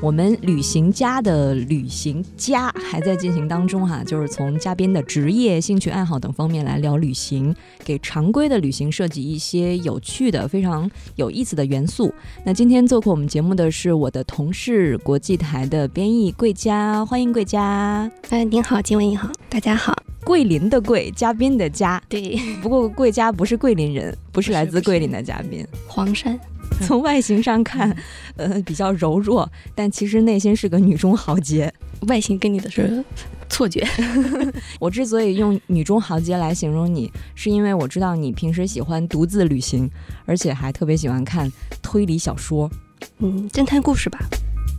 我们旅行家的旅行家还在进行当中哈，就是从嘉宾的职业、兴趣爱好等方面来聊旅行，给常规的旅行设计一些有趣的、非常有意思的元素。那今天做客我们节目的是我的同事，国际台的编译桂佳，欢迎桂佳。哎，您好，金文你好，大家好。桂林的桂，嘉宾的嘉，对。不过桂佳不是桂林人，不是来自桂林的嘉宾，黄山。从外形上看，呃，比较柔弱，但其实内心是个女中豪杰。外形跟你的是错觉。我之所以用女中豪杰来形容你，是因为我知道你平时喜欢独自旅行，而且还特别喜欢看推理小说，嗯，侦探故事吧。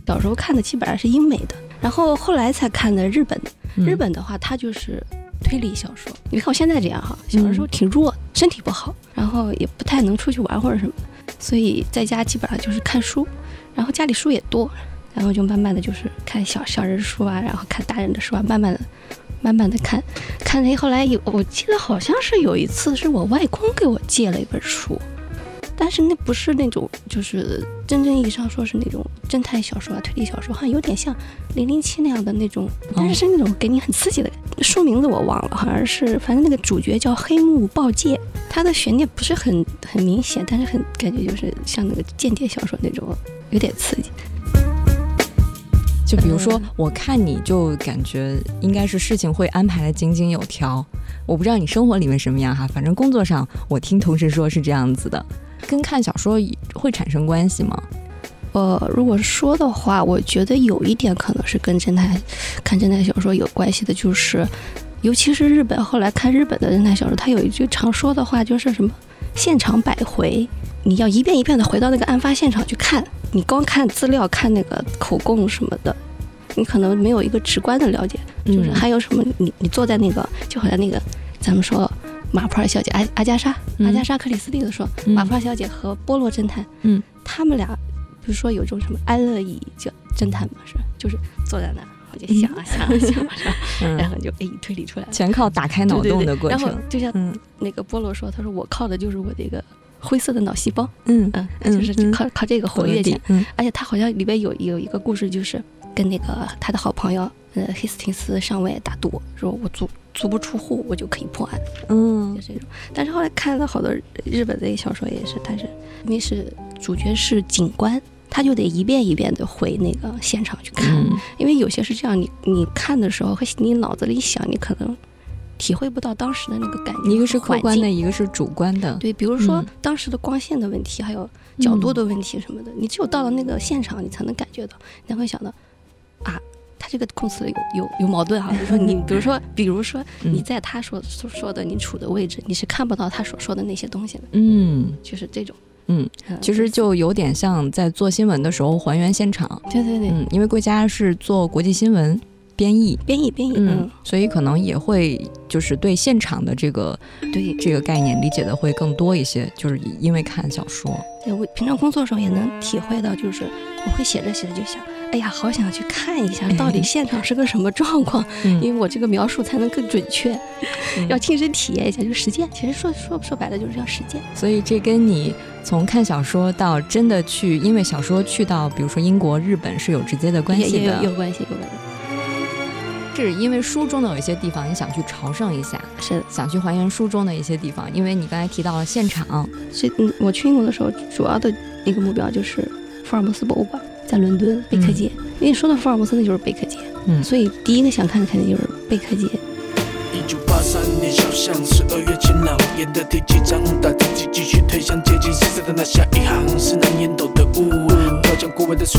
小时候看的基本上是英美的，然后后来才看的日本的。日本的话，它就是推理小说。你看我现在这样哈，小的时候挺弱，身体不好，然后也不太能出去玩或者什么。所以在家基本上就是看书，然后家里书也多，然后就慢慢的就是看小小人书啊，然后看大人的书啊，慢慢的、慢慢的看，看那后来有，我记得好像是有一次是我外公给我借了一本书。但是那不是那种，就是真正意义上说是那种侦探小说啊、推理小说，好像有点像《零零七》那样的那种，但是是那种给你很刺激的。书名字我忘了，好像是，反正那个主角叫黑木报介，他的悬念不是很很明显，但是很感觉就是像那个间谍小说那种，有点刺激。就比如说，我看你就感觉应该是事情会安排的井井有条。我不知道你生活里面什么样哈，反正工作上我听同事说是这样子的。跟看小说会产生关系吗？呃，如果说的话，我觉得有一点可能是跟侦探看侦探小说有关系的，就是尤其是日本，后来看日本的侦探小说，他有一句常说的话，就是什么“现场百回”，你要一遍一遍的回到那个案发现场去看，你光看资料、看那个口供什么的，你可能没有一个直观的了解。就是还有什么，你你坐在那个，就好像那个咱们说。马普尔小姐阿阿加莎，阿加莎克里斯蒂的说，马普尔小姐和波洛侦探，嗯，他们俩，不是说有种什么安乐椅叫侦探嘛，是就是坐在那，我就想啊想啊想啊，然后就哎推理出来，全靠打开脑洞的过程。然后就像那个波洛说，他说我靠的就是我这个灰色的脑细胞，嗯嗯，就是靠靠这个活跃点，而且他好像里边有有一个故事，就是跟那个他的好朋友。呃，黑斯廷斯上尉打赌说：“我足足不出户，我就可以破案。”嗯，就这种。但是后来看了好多日本的小说，也是，但是因为是主角是警官，他就得一遍一遍的回那个现场去看，因为有些是这样，你你看的时候和你脑子里想，你可能体会不到当时的那个感觉。一个是客观的，一个是主观的。对，比如说当时的光线的问题，还有角度的问题什么的，你只有到了那个现场，你才能感觉到，你才会想到啊。他这个控词有有有矛盾哈，比如说 你，比如说，比如说你在他说所说的你处的位置，你是看不到他所说的那些东西的，嗯，就是这种，嗯，其实就有点像在做新闻的时候还原现场，对对对，嗯，因为贵家是做国际新闻编译，编译编译，嗯，所以可能也会就是对现场的这个对。这个概念理解的会更多一些，就是因为看小说，对我平常工作的时候也能体会到，就是我会写着写着就想。哎呀，好想去看一下，到底现场是个什么状况？因为我这个描述才能更准确，要亲身体验一下，就实践。其实说说说白了，就是要实践。所以这跟你从看小说到真的去，因为小说去到，比如说英国、日本是有直接的关系的，有关系，有关系。是因为书中的有一些地方你想去朝圣一下，是想去还原书中的一些地方。因为你刚才提到了现场，所以嗯，我去英国的时候，主要的一个目标就是福尔摩斯博物馆。在伦敦贝克街，因为说到福尔摩斯，那就是贝克街，嗯，所以第一个想看的肯定就是贝克街。一九八三年小巷十二月晴朗，演的第几章，大自己继续推向接近死色的那下一行，是那烟斗的雾，飘将过往的书，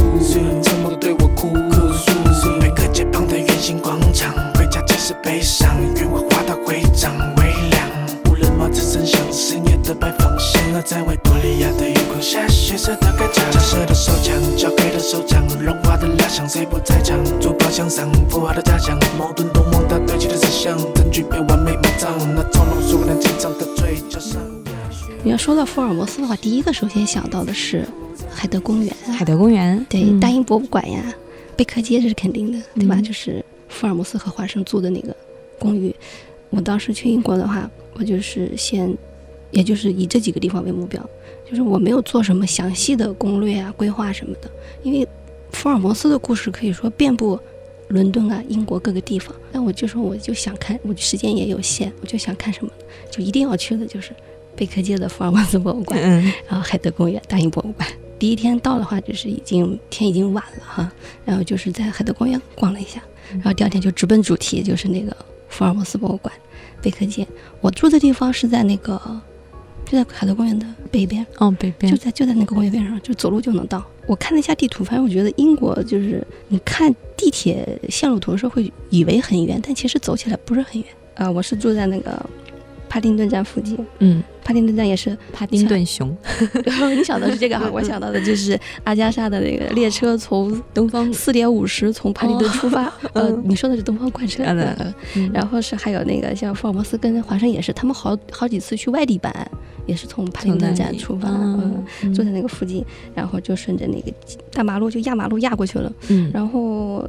沉默的对我哭诉。贝克街旁的圆形广场，回家只是悲伤，愿我画到会长微凉，无人帽子声响，深夜的在维多利亚的下，血色的的手枪，交给的手掌，融化的蜡像，谁不在场？珠宝箱上，的假象，矛盾堆积的思想，证据被完美埋葬，那从容熟练紧张的嘴角。你要说到福尔摩斯的话，第一个首先想到的是海德公园，海德公园，对，嗯大英博物馆呀，贝克街这是肯定的，对吧？嗯就是福尔摩斯和华生住的那个公寓。我当时去英国的话，我就是先，也就是以这几个地方为目标，就是我没有做什么详细的攻略啊、规划什么的，因为福尔摩斯的故事可以说遍布伦敦啊、英国各个地方。但我就说，我就想看，我时间也有限，我就想看什么，就一定要去的就是贝克街的福尔摩斯博物馆。嗯 然后海德公园、大英博物馆。第一天到的话，就是已经天已经晚了哈，然后就是在海德公园逛了一下，然后第二天就直奔主题，就是那个福尔摩斯博物馆、贝克街。我住的地方是在那个就在海德公园的北边，哦，北边就在就在那个公园边上，就走路就能到。我看了一下地图，反正我觉得英国就是你看地铁线路图的时候会以为很远，但其实走起来不是很远。呃，我是住在那个帕丁顿站附近，嗯，帕丁顿站也是帕丁顿熊，然后你想到是这个哈，我想到的就是阿加莎的那个列车从东方四点五十从帕丁顿出发，呃，你说的是东方快车，嗯。然后是还有那个像福尔摩斯跟华生也是，他们好好几次去外地版，也是从帕丁顿站出发，嗯，嗯。坐在那个附近，然后就顺着那个大马路就压马路压过去了。嗯，然后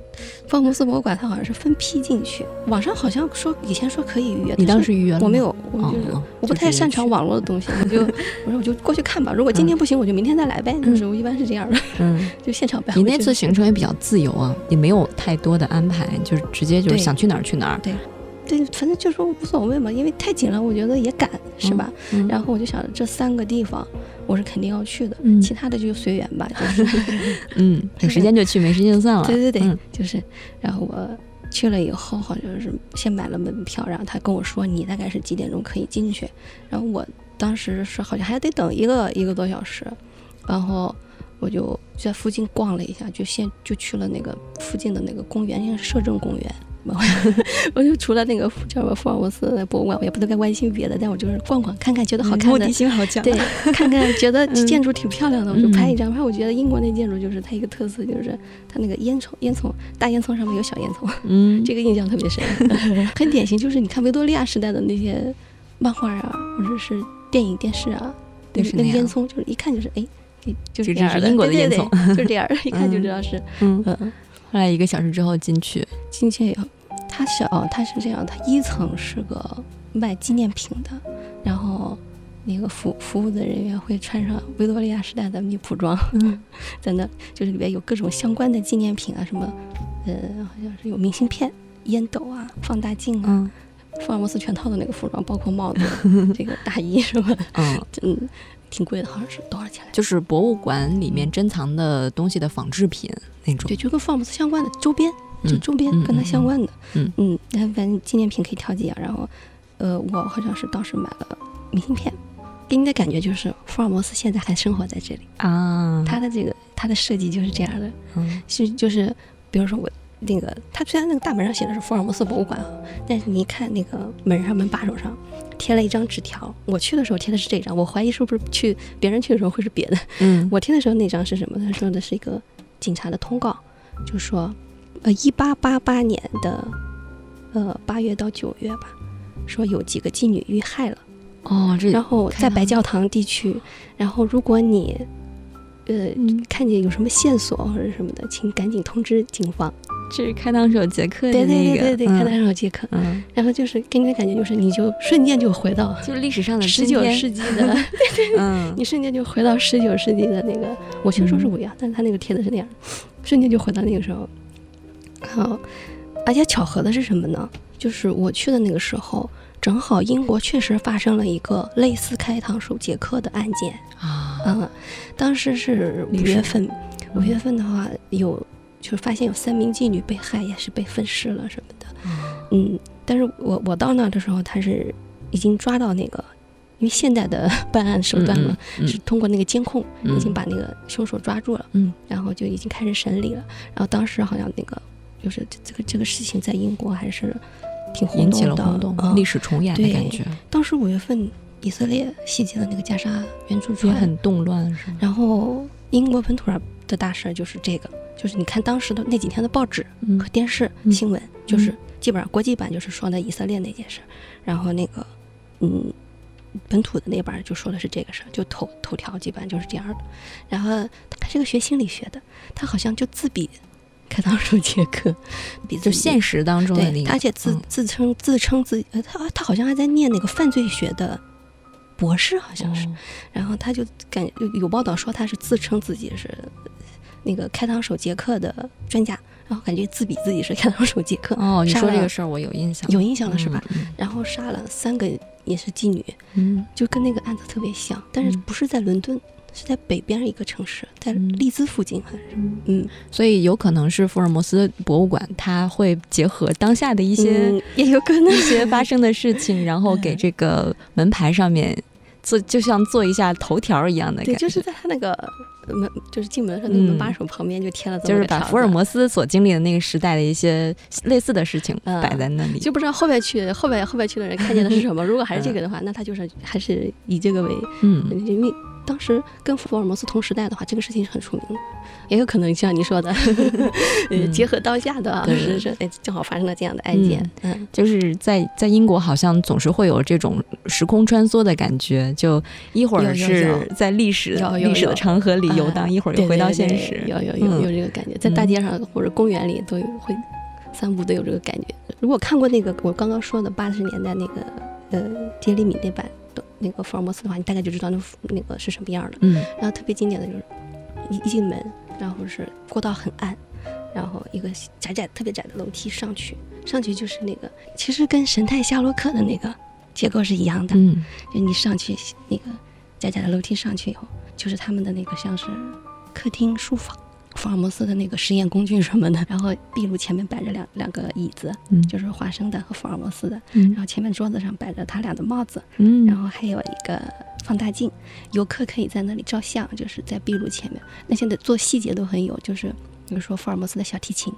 福尔摩斯博物馆它好像是分批进去，网上好像说以前说可以预约，你当时预约了吗？我没有，我就是、哦我不太擅长网络的东西，我就 我说我就过去看吧，如果今天不行，我就明天再来呗。就是我一般是这样的，嗯，就现场办你。那次行程也比较自由啊，也没有太多的安排，就是直接就是想去哪儿去哪儿，对，对反正就说无所谓嘛，因为太紧了，我觉得也赶，是吧？嗯然后我就想着这三个地方我是肯定要去的，嗯其他的就随缘吧，就是。嗯，有时间就去，没时间就算了。对对对，嗯就是，然后我去了以后，好像是先买了门票，然后他跟我说你大概是几点钟可以进去，然后我当时是好像还得等一个一个多小时，然后我就在附近逛了一下，就先就去了那个附近的那个公园，应该是摄政公园。我就除了那个叫什么福尔摩斯博物馆，我也不能该关心别的，但我就是逛逛看看，觉得好看的，嗯性好强对，看看觉得嗯建筑挺漂亮的，我就拍嗯一张。拍我觉得英国那建筑就是它一个特色，就是它那个烟囱，烟囱大烟囱上面有小烟囱，嗯，这个印象特别深，很典型。就是你看维多利亚时代的那些漫画啊，或者是电影、电视啊，那就是那个那个烟囱，就是一看就是哎，就就是这样的，英国的对对烟囱对就是这样的，一看就知道是嗯，嗯。后来一个小时之后进去，进去以后，它是哦，它是这样，它一层是个卖纪念品的，然后那个服服务的人员会穿上维多利亚时代的女仆装，嗯 在那就是里边有各种相关的纪念品啊，什么呃，好像是有明信片、烟斗啊、放大镜啊，嗯福尔摩斯全套的那个服装，包括帽子、这个大衣什么的，嗯，嗯，挺贵的，好像是多少钱来着？就是博物馆里面珍藏的东西的仿制品那种对，。就跟福尔摩斯相关的周边，就嗯周边跟它相关的，嗯反正纪念品可以挑几样，然后，呃，我好像是当时买了明信片，给你的感觉就是福尔摩斯现在还生活在这里，啊，他的这个他的设计就是这样的，嗯是就是比如说我。那个，他虽然那个大门上写的是福尔摩斯博物馆啊，但是你一看那个门上门把手上贴了一张纸条。我去的时候贴的是这张，我怀疑是不是去别人去的时候会是别的。嗯我听的时候那张是什么？他说的是一个警察的通告，就说，呃，一八八八年的，呃八月到九月吧，说有几个妓女遇害了，哦，这然后在白教堂地区，然后如果你，呃，嗯看见有什么线索或者什么的，请赶紧通知警方。这是开膛手杰克的对对那个，对对对，嗯开膛手杰克，嗯，然后就是给你的感觉就是你就瞬间就回到 就是历史上的十九世纪的。嗯你瞬间就回到十九世纪的那个，我听说是不一样，但是他那个贴的是那样，瞬间就回到那个时候。然后，而且巧合的是什么呢？就是我去的那个时候，正好英国确实发生了一个类似开膛手杰克的案件。啊，嗯，当时是五月份，五月份的话有就是发现有三名妓女被害，也是被分尸了什么的。嗯，但是我我到那儿的时候，他是已经抓到那个，因为现代的 办案手段嘛，嗯是通过那个监控嗯已经把那个凶手抓住了，嗯，然后就已经开始审理了。然后当时好像那个就是这这个这个事情在英国还是挺轰引动的，起了轰动，嗯历史重演的感觉，当时五月份以色列袭击了那个加沙援助也船，很动乱，是吗？然后英国本土上的大事儿就是这个，就是你看当时的那几天的报纸嗯和电视嗯新闻，就是基本上国际版就是说的以色列那件事，然后那个嗯，本土的那版就说的是这个事儿，就头头条基本上就是这样的。然后他是个学心理学的，他好像就自比开膛手杰克，比就现实当中的那对，个，而且自嗯自称自称自呃他他好像还在念那个犯罪学的博士，好像是。哦然后他就感有有报道说他是自称自己是那个开膛手杰克的专家，然后感觉自比自己是开膛手杰克。哦，你说这个事儿我有印象，有印象了是吧？嗯？然后杀了三个也是妓女，嗯，就跟那个案子特别像，但是嗯不是在伦敦，是在北边一个城市，在嗯利兹附近好像是。嗯，所以有可能是福尔摩斯博物馆，它会结合当下的一些、嗯也有可能一些发生的事情，然后给这个门牌上面做，就像做一下头条一样的感对，觉。就是在他那个门，就是进门的那个嗯门把手旁边就贴了这就是把福尔摩斯所经历的那个时代的一些类似的事情嗯摆在那里。就不知道后边去后边后边去的人看见的是什么。如果还是这个的话，那他就是还是以这个为，嗯，因为当时跟福尔摩斯同时代的话，这个事情是很出名的。也有可能像你说的，结合当下的啊，对是是，哎，正好发生了这样的案件。嗯，就是在在英国，好像总是会有这种时空穿梭的感觉，就一会儿是在历史的长河里游哎荡，一会儿又回到现实。有有有嗯有这个感觉，在大街上或者公园里都有会散步都有这个感觉。如果看过那个我刚刚说的八十年代那个呃杰里米那版的那个福尔摩斯的话，你大概就知道那那个是什么样的。嗯然后特别经典的就是一一进门，然后是过道很暗，然后一个窄窄特别窄的楼梯上去，上去就是那个其实跟神探夏洛克的那个结构是一样的，嗯就你上去那个窄窄的楼梯上去以后，就是他们的那个像是客厅、书房。福尔摩斯的那个实验工具什么的，然后壁炉前面摆着两两个椅子，嗯就是华生的和福尔摩斯的，嗯然后前面桌子上摆着他俩的帽子，嗯，然后还有一个放大镜，游客可以在那里照相，就是在壁炉前面。那些的做细节都很有，就是比如说福尔摩斯的小提琴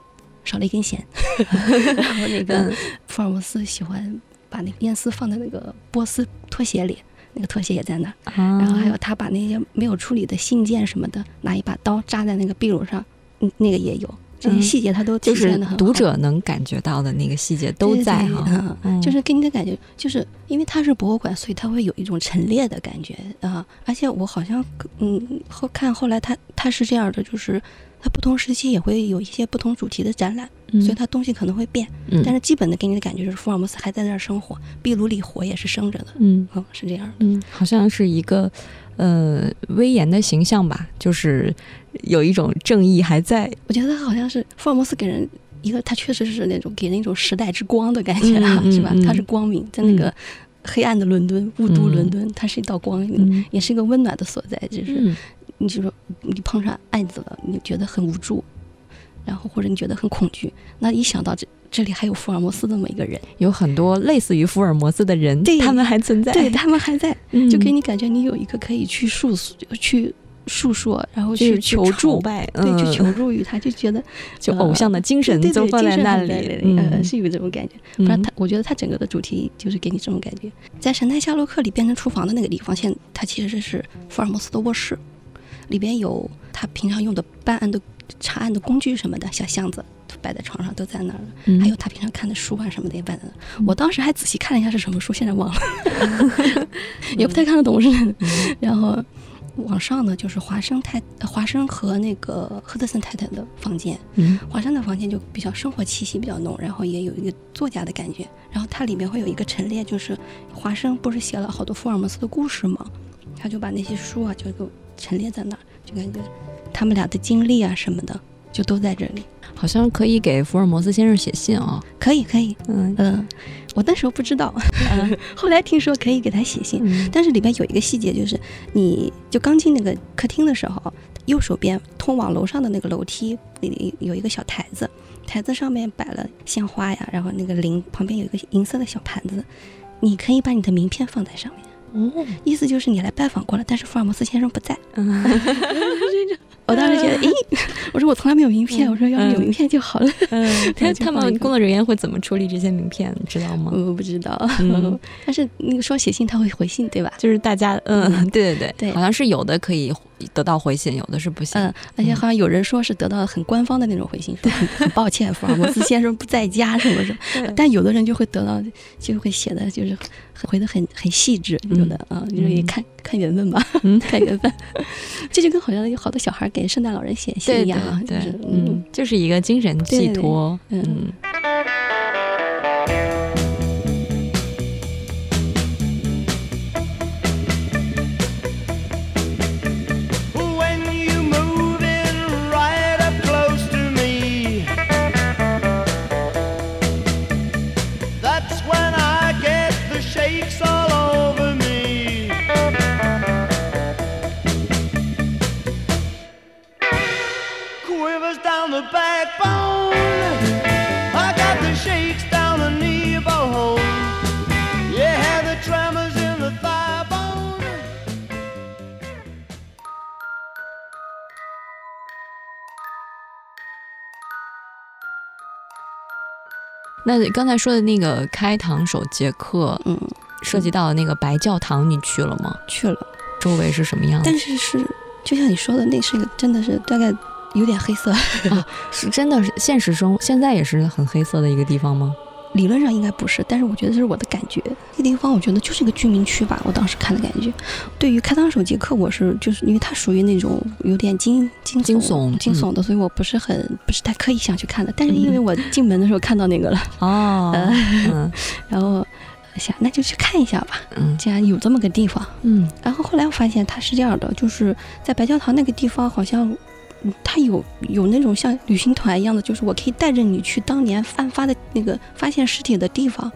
少了一根弦，然后那个福尔摩斯喜欢把那个烟丝放在那个波斯拖鞋里。那个拖鞋也在那儿，然然后还有他把那些没有处理的信件什么的，拿一把刀扎在那个壁炉上，嗯，那个也有，这些嗯细节他都就是体现的很好。读者能感觉到的那个细节都在哈，就是给你的感觉，就是因为它是博物馆，所以它会有一种陈列的感觉啊。而且我好像嗯后看后来他他是这样的，就是它不同时期也会有一些不同主题的展览，嗯所以它东西可能会变，嗯但是基本的给你的感觉就是福尔摩斯还在那儿生活，壁炉里火也是生着的，嗯嗯，是这样的。嗯，好像是一个呃威严的形象吧，就是有一种正义还在，我觉得他好像是福尔摩斯给人一个，他确实是那种给人一种时代之光的感觉是吧嗯？他是光明，在那个黑暗的伦敦、雾都伦敦，它是一道光也是一个温暖的所在。就是嗯你就说你碰上案子了，你觉得很无助，然后或者你觉得很恐惧，那一想到这这里还有福尔摩斯这么一个人，有很多类似于福尔摩斯的人，对他们还存在，对他们还在，嗯就给你感觉你有一个可以去诉诉去诉说，然后去去求助对，去嗯求助于他，就觉得 就偶像的精神对对对就放在那里嗯呃，是有这种感觉。不然他，我觉得他整个的主题就是给你这种感觉。在《神探夏洛克》里变成厨房的那个地方，现它其实是福尔摩斯的卧室，里边有他平常用的办案的查案的工具什么的，小箱子摆在床上都在那儿了，嗯还有他平常看的书啊什么的也摆在那儿。我当时还仔细看了一下是什么书，现在忘了，也不太看得懂是。然后往上呢，就是华生太华生和那个赫德森太太的房间。嗯华生的房间就比较生活气息比较浓，然后也有一个作家的感觉。然后它里面会有一个陈列，就是华生不是写了好多福尔摩斯的故事吗？他就把那些书啊就都陈列在那儿，就感觉他们俩的经历啊什么的就都在这里。好像可以给福尔摩斯先生写信啊，可以可以，嗯嗯，我那时候不知道，后来听说可以给他写信。嗯但是里边有一个细节，就是你就刚进那个客厅的时候，右手边通往楼上的那个楼梯里有一个小台子，台子上面摆了鲜花呀，然后那个铃旁边有一个银色的小盘子，你可以把你的名片放在上面。哦，意思就是你来拜访过了，但是福尔摩斯先生不在。嗯 我当时觉得，诶，我说我从来没有名片，我说要是有名片就好了。嗯，他他们工作人员会怎么处理这些名片，你知道吗？我不知道，嗯但是那个说写信他会回信，对吧？就是大家，嗯，对对对，对好像是有的可以得到回信，有的是不行。嗯，而且好像有人说是得到很官方的那种回信，说很很抱歉，福尔摩斯先生不在家什么什么。但有的人就会得到，就会写的就是回的很很细致，有的啊，就是也看看缘分吧，看缘分。这就跟好像有好多小孩给圣诞老人写信一样啊，就是嗯，就是一个精神寄托，嗯。那刚才说的那个开膛手杰克，嗯，涉及到的那个白教堂，你去了吗？去了，周围是什么样？但是是就像你说的，那是一个真的是大概有点黑色啊，是真的是现实中现在也是很黑色的一个地方吗？理论上应该不是，但是我觉得这是我的感觉。那个地方我觉得就是一个居民区吧，我当时看的感觉。对于开膛手杰克，我是就是因为它属于那种有点惊惊惊悚惊悚的，所以我不是很不是太刻意想去看的。但是因为我进门的时候看到那个了哦，然后想那就去看一下吧。嗯，既然有这么个地方，嗯，然后后来我发现它是这样的，就是在白教堂那个地方好像。他有有那种像旅行团一样的，就是我可以带着你去当年案发的那个发现尸体的地方，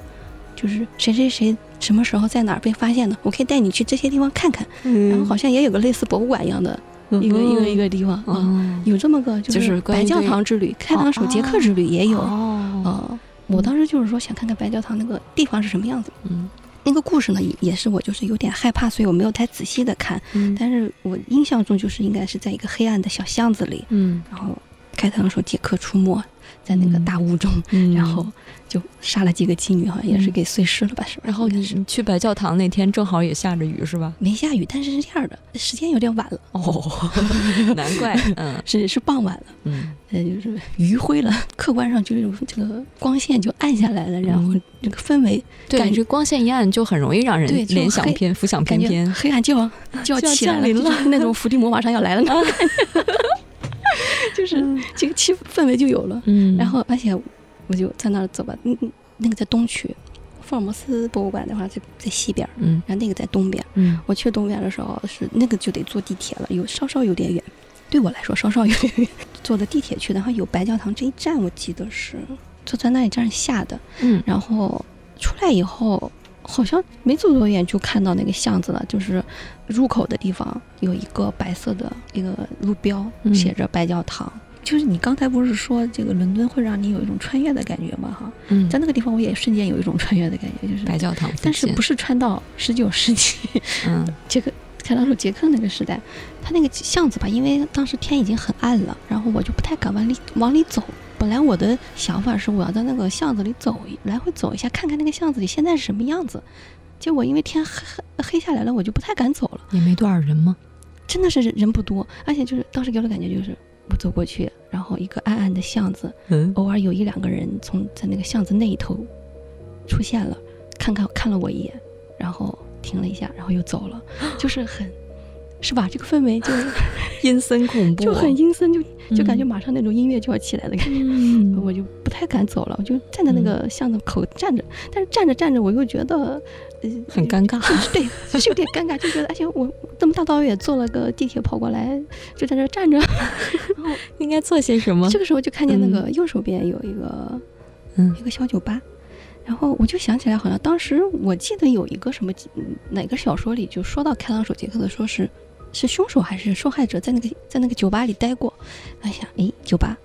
就是谁谁谁什么时候在哪儿被发现的，我可以带你去这些地方看看。然后好像也有个类似博物馆一样的一个一个一个地方啊，有这么个就是白教堂之旅、开膛手杰克之旅也有啊。我当时就是说想看看白教堂那个地方是什么样子。嗯。那个故事呢，也也是我就是有点害怕，所以我没有太仔细的看。嗯，但是我印象中就是应该是在一个黑暗的小巷子里。嗯，然后开膛手杰克出没。在那个大雾中，然后就杀了几个妓女，好像也是给碎尸了吧？是吧？然后你去白教堂那天正好也下着雨，是吧？没下雨，但是是这样的，时间有点晚了。哦，难怪，嗯，是是傍晚了，嗯，呃，就是余晖了。客观上就是这个光线就暗下来了，然后这个氛围，对，这光线一暗就很容易让人联想偏浮想翩翩，黑暗就要就要降临了，那种伏地魔马上要来了呢。就是这个气氛围就有了，嗯，然后而且我就在那儿走吧，嗯嗯，那个在东区，福尔摩斯博物馆的话在在西边，嗯，然后那个在东边，嗯，我去东边的时候是那个就得坐地铁了，有稍稍有点远，对我来说稍稍有点远，坐的地铁去，然后有白教堂这一站，我记得是坐在那里站下的，嗯，然后出来以后。好像没走多远就看到那个巷子了，就是入口的地方有一个白色的一个路标，写着白教堂。就是你刚才不是说这个伦敦会让你有一种穿越的感觉吗？哈，嗯，在那个地方我也瞬间有一种穿越的感觉，就是白教堂，但是不是穿到十九世纪，嗯，这个开膛手杰克那个时代，他那个巷子吧，因为当时天已经很暗了，然后我就不太敢往里往里走。本来我的想法是我要在那个巷子里走，来回走一下，看看那个巷子里现在是什么样子。结果因为天黑黑下来了，我就不太敢走了。也没多少人吗？真的是人不多，而且就是当时给我的感觉就是，我走过去，然后一个暗暗的巷子，嗯，偶尔有一两个人从在那个巷子那一头出现了，看看看了我一眼，然后停了一下，然后又走了，就是很。是吧？这个氛围就阴森恐怖，就很阴森，就就感觉马上那种音乐就要起来的感觉，我就不太敢走了，我就站在那个巷子口站着。但是站着站着，我又觉得呃很尴尬，对，是有点尴尬，就觉得而且我这么大老远坐了个地铁跑过来，就在这站着，然 后应该做些什么？这个时候就看见那个右手边有一个嗯一个小酒吧。然后我就想起来，好像当时我记得有一个什么哪个小说里就说到开膛手杰克的，说是。是凶手还是受害者在那个在那个酒吧里待过？哎呀，哎，酒吧，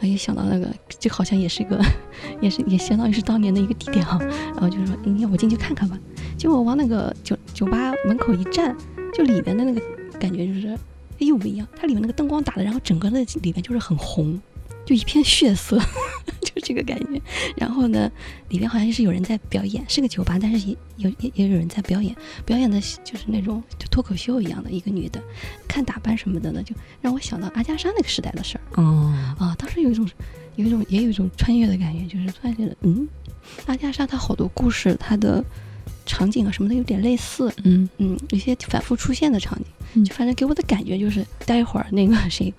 哎呀，想到那个，就好像也是一个，也是也相当于是当年的一个地点哈。然后就是说，要我进去看看吧。结果往那个酒酒吧门口一站，就里面的那个感觉就是又不一样。它里面那个灯光打的，然后整个的里面就是很红，就一片血色，就 就这个感觉。然后呢，里边好像是有人在表演，是个酒吧，但是也有也也有人在表演，表演的就是那种就脱口秀一样的一个女的，看打扮什么的呢，就让我想到阿加莎那个时代的事儿。哦，啊，当时有一种有一种也有一种穿越的感觉，就是突然觉得，嗯，阿加莎她好多故事，她的场景啊什么的有点类似，嗯嗯，有些反复出现的场景，嗯就反正给我的感觉就是，待会儿那个谁，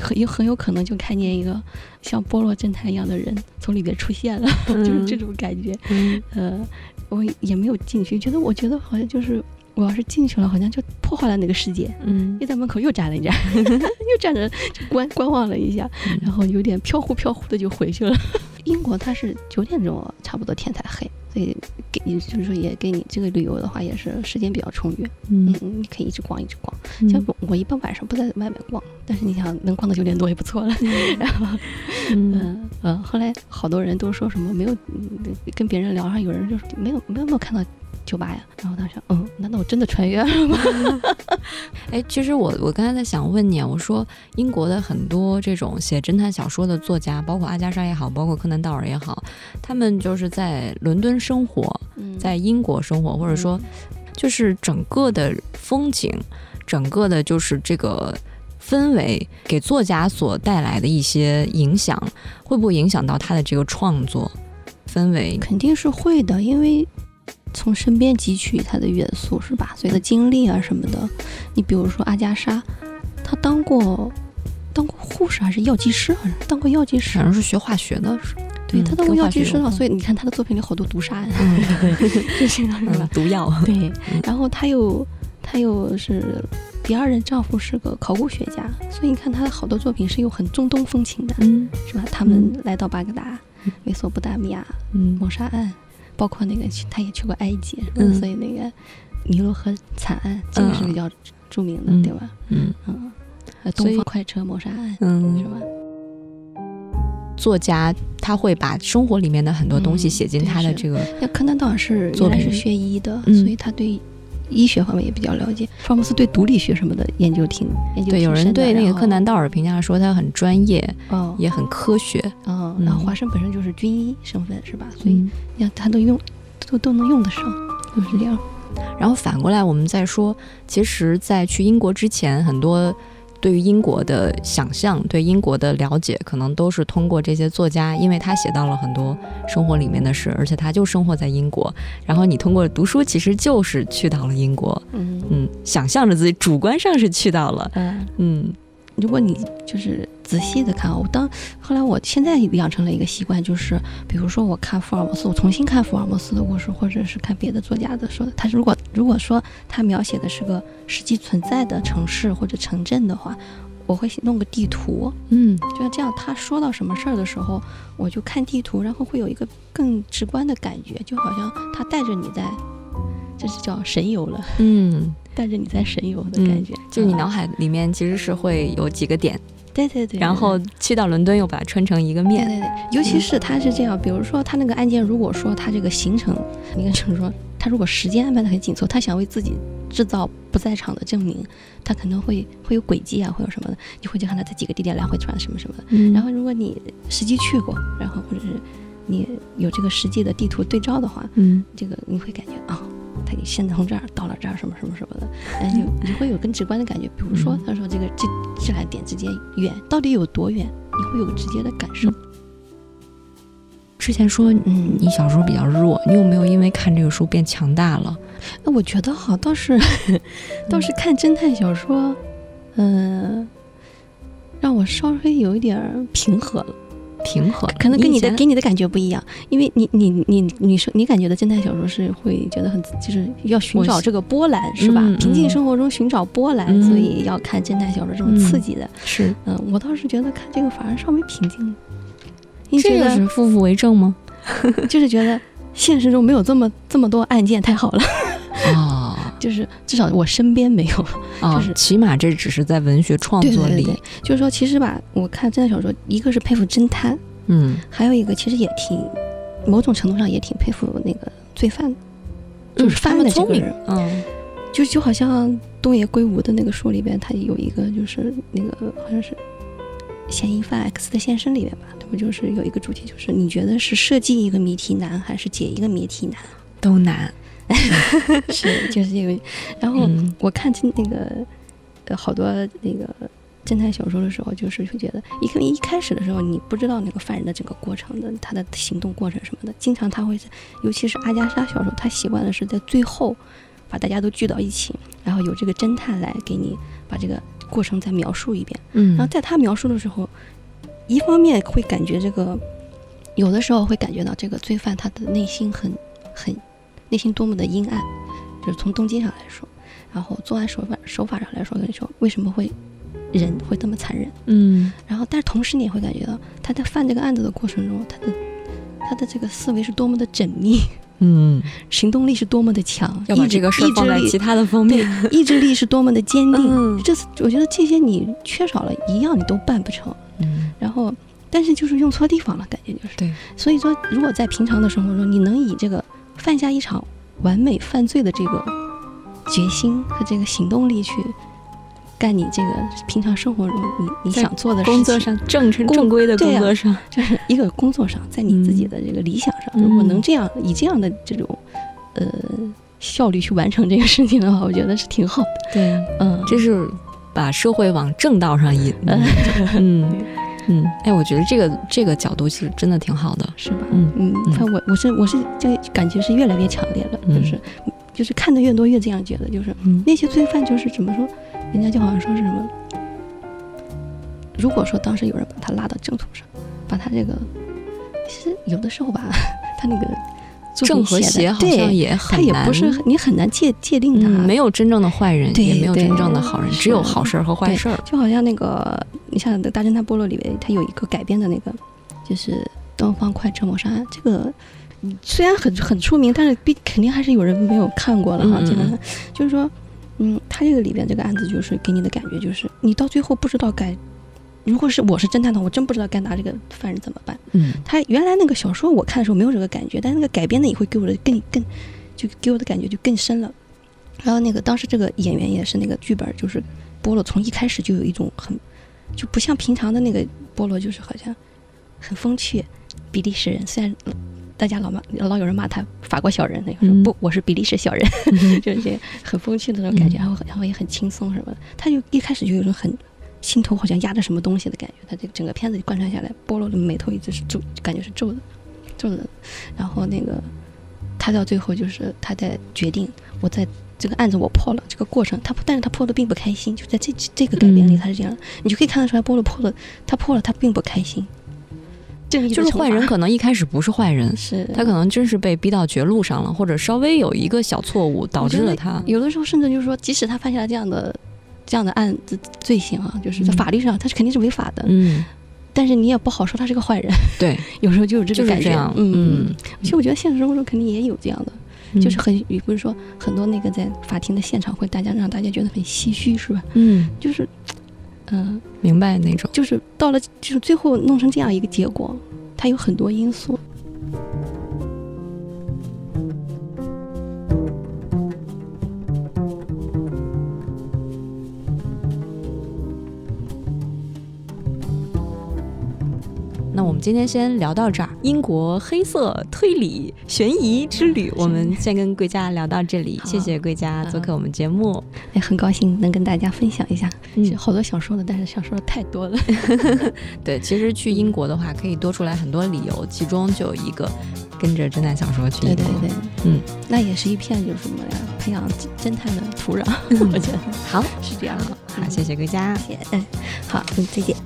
很有很有可能就看见一个像波洛侦探一样的人从里边出现了，就是这种感觉。嗯呃，我也没有进去，觉得我觉得好像就是我要是进去了，好像就破坏了那个世界。嗯又在门口又站了一站，又站着就观观望了一下，嗯然后有点飘忽飘忽的就回去了。英国它是九点钟差不多天才黑，所以给你就是说也给你这个旅游的话也是时间比较充裕，嗯嗯嗯，你可以一直逛一直逛。嗯像我我一般晚上不在外面逛，但是你想能逛到九点多也不错了。然后嗯嗯呃，后来好多人都说什么没有嗯跟别人聊上，有人就说没有没有没有看到酒吧呀。然后当时想，嗯，难道我真的穿越了吗？哎，其实我我刚才在想问你啊，我说英国的很多这种写侦探小说的作家，包括阿加莎也好，包括柯南道尔也好，他们就是在伦敦生活，嗯在英国生活，或者说就是整个的风景，整个的就是这个氛围给作家所带来的一些影响，会不会影响到他的这个创作氛围？肯定是会的，因为从身边汲取它的元素是吧？所以的经历啊什么的，你比如说阿加莎，她当过当过护士还是药剂师，好像当过药剂师。好像是学化学的，是对嗯她当过药剂师了，所以你看她的作品里好多毒杀。案，是？毒药，对嗯，然后她又她又是第二任丈夫是个考古学家，所以你看她的好多作品是有很中东风情的，嗯。是吧？他们来到巴格达、美索不达米亚，嗯。谋杀案，包括那个去他也去过埃及，嗯。所以那个尼罗河惨案这个是比较著名的，嗯对吧？嗯。嗯，东方快车谋杀案、嗯。是嗯，吧？作家他会把生活里面的很多东西嗯写进他的这个，那柯南道尔是原来是学医的，嗯。所以他对医学方面也比较了解。福尔摩斯对毒理学什么的研究挺研究对，有人对那个柯南道尔评价说他很专业，哦也很科学，哦，嗯然后华生本身就是军医身份是吧？所以嗯要他都用都都能用得上，就是这样。然后反过来，我们再说，其实，在去英国之前，很多对于英国的想象、对英国的了解，可能都是通过这些作家，因为他写到了很多生活里面的事，而且他就生活在英国。然后你通过读书，其实就是去到了英国，嗯嗯，想象着自己主观上是去到了，嗯。嗯如果你就是仔细的看啊，我当后来我现在养成了一个习惯，就是比如说我看福尔摩斯，我重新看福尔摩斯的故事，或者是看别的作家的说，他如果如果说他描写的是个实际存在的城市或者城镇的话，我会弄个地图，嗯。就像这样，他说到什么事儿的时候，我就看地图，然后会有一个更直观的感觉，就好像他带着你在，这是叫神游了，嗯，带着你在神游的感觉，就是你嗯脑海里面其实是会有几个点，对对对，然后去到伦敦又把它穿成一个面，对对对，尤其是它是这样，比如说它那个案件，如果说它这个行程，你看就是说他如果时间安排的很紧凑，他想为自己制造不在场的证明，他可能会会有轨迹啊，会有什么的，你会去看他在几个地点来回转什么什么。的。嗯。然后如果你实际去过，然后或者是你有这个实际的地图对照的话，嗯这个你会感觉啊。他现在从这儿到了这儿，什么什么什么的，哎，你你会有更直观的感觉。比如说嗯，他说这个这这俩点之间远到底有多远，你会有个直接的感受。之前说嗯你小时候比较弱，你有没有因为看这个书变强大了？那我觉得哈，倒是 倒是看侦探小说，嗯、让我稍微有一点平和了，平和，可能跟你的给你的感觉不一样，因为你你你你说你感觉的侦探小说是会觉得很就是要寻找这个波澜是吧？嗯平静嗯生活中寻找波澜，嗯所以要看侦探小说这种刺激的。是嗯、我倒是觉得看这个反而稍微平静这个是夫妇为证吗？就是觉得现实中没有这么这么多案件，太好了，哦就是至少我身边没有。哦，就是起码这只是在文学创作里，对对对对，就是说，其实吧，我看侦探小说，一个是佩服侦探，嗯还有一个其实也挺，某种程度上也挺佩服那个罪犯，就是犯们聪明案的这个人，，嗯就就好像东野圭吾的那个书里边，他有一个就是那个好像是嫌疑犯 X 的现身里面吧，他不？就是有一个主题，就是你觉得是设计一个谜题难，还是解一个谜题难？都难，是就是因为。然后嗯我看进那个呃好多那个侦探小说的时候，就是会觉得一个一开始的时候，你不知道那个犯人的整个过程的他的行动过程什么的，经常他会在，尤其是阿加莎小说，他习惯的是在最后把大家都聚到一起，然后有这个侦探来给你把这个过程再描述一遍。嗯然后在他描述的时候，一方面会感觉这个，有的时候会感觉到这个罪犯他的内心很很内心多么的阴暗，就是从动机上来说，然后作案手法手法上来说，跟你说为什么会人会这么残忍，嗯然后但是同时你也会感觉到他在犯这个案子的过程中，他的他的这个思维是多么的缜密，嗯，行动力是多么的强，要把意志这个事儿意志力放在其他的方对面，意志力是多么的坚定。嗯这是我觉得这些你缺少了一样你都办不成。嗯，然后，但是就是用错地方了，感觉就是。对。所以说，如果在平常的生活中，你能以这个犯下一场完美犯罪的这个决心和这个行动力去干你这个平常生活中你你想做的事情，工作上正正正规的工作上，就是一个工作上，在你自己的这个理想上，如果嗯能这样以这样的这种呃效率去完成这个事情的话，我觉得是挺好的。对，嗯，这是把社会往正道上引。嗯。嗯，哎，我觉得这个这个角度其实真的挺好的。是吧？嗯。嗯，嗯。反正我我是我是这感觉是越来越强烈了，嗯。就是就是看的越多越这样觉得，就是嗯。那些罪犯就是怎么说，人家就好像说是什么，如果说当时有人把他拉到正途上，把他这个，其实有的时候吧，他那个正和邪好像对也他很难，也不是你很难界界定他，嗯，没有真正的坏人，也没有真正的好人，只有好事儿和坏事儿。就好像那个，你像《大侦探波洛》里面，他有一个改编的那个，就是《东方快车谋杀案》。这个嗯虽然很很出名，但是必肯定还是有人没有看过了哈。基本上就是说，嗯，他这个里边这个案子，就是给你的感觉就是，你到最后不知道该，如果是我是侦探的话，我真不知道该拿这个犯人怎么办。嗯他原来那个小说我看的时候没有这个感觉，但是那个改编的也会给我的更更，就给我的感觉就更深了。然后那个当时这个演员也是那个剧本，就是波洛从一开始就有一种很，就不像平常的那个波洛，就是好像很风趣，比利时人。虽然大家老骂老有人骂他法国小人，那个说嗯不，我是比利时小人，嗯 就是这个很风趣的那种感觉，嗯然后然后也很轻松什么的。他就一开始就有一种很心头好像压着什么东西的感觉。他这个整个片子贯穿下来，波罗的眉头一直是皱，感觉是皱的，皱的。然后那个他到最后就是他在决定，我在这个案子我破了，这个过程他但是他破的并不开心，就在这这个改编里嗯他是这样的，你就可以看得出来波罗破了，他破了他并不开心。就是坏人可能一开始不是坏人，是他可能真是被逼到绝路上了，或者稍微有一个小错误导致了他。有的时候甚至就是说，即使他犯下了这样的这样的案子罪行啊，就是在嗯。法律上他是肯定是违法的，嗯，但是你也不好说他是个坏人，对，有时候就有这就个感觉。嗯，嗯，其实我觉得现实生活中肯定也有这样的，嗯。就是很，也不是说很多那个在法庭的现场会大家让大家觉得很唏嘘，是吧？嗯，就是，嗯、明白那种。就是到了就是最后弄成这样一个结果，它有很多因素。们今天先聊到这儿，英国黑色推理悬疑之旅，我们先跟贵佳聊到这里，谢谢贵佳嗯做客我们节目。也很高兴能跟大家分享一下，嗯是好多想说的，但是想说的太多了。对，其实去英国的话，可以多出来很多理由，其中就有一个跟着侦探小说去英国。对对对，嗯，那也是一片就是什么呀，培养侦探的土壤，我觉得好，是这样的。好，谢谢贵佳。谢谢，嗯，好，嗯，再见。